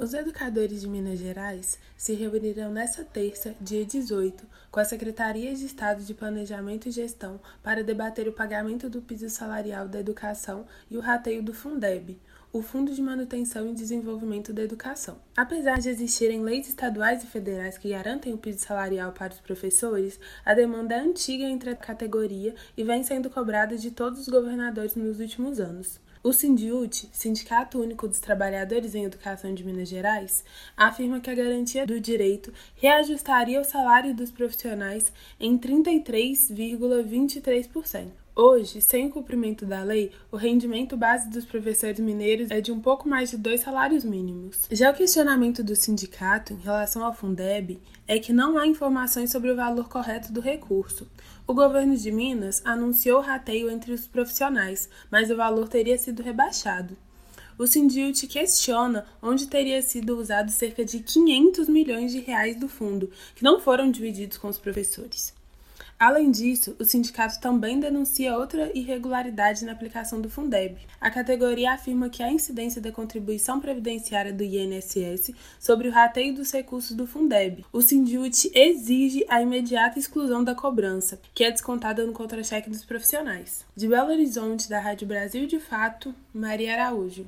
Os educadores de Minas Gerais se reunirão nesta terça, dia 18, com a Secretaria de Estado de Planejamento e Gestão para debater o pagamento do piso salarial da educação e o rateio do Fundeb, o Fundo de Manutenção e Desenvolvimento da Educação. Apesar de existirem leis estaduais e federais que garantem o piso salarial para os professores, a demanda é antiga entre a categoria e vem sendo cobrada de todos os governadores nos últimos anos. O Sindiut, Sindicato Único dos Trabalhadores em Educação de Minas Gerais, afirma que a garantia do direito reajustaria o salário dos profissionais em 33,23%. Hoje, sem cumprimento da lei, o rendimento base dos professores mineiros é de um pouco mais de dois salários mínimos. Já o questionamento do sindicato em relação ao Fundeb é que não há informações sobre o valor correto do recurso. O governo de Minas anunciou rateio entre os profissionais, mas o valor teria sido rebaixado. O Sindiut questiona onde teria sido usado cerca de 500 milhões de reais do fundo, que não foram divididos com os professores. Além disso, o sindicato também denuncia outra irregularidade na aplicação do Fundeb. A categoria afirma que a incidência da contribuição previdenciária do INSS sobre o rateio dos recursos do Fundeb. O Sindiut exige a imediata exclusão da cobrança, que é descontada no contra-cheque dos profissionais. De Belo Horizonte, da Rádio Brasil de Fato, Maria Araújo.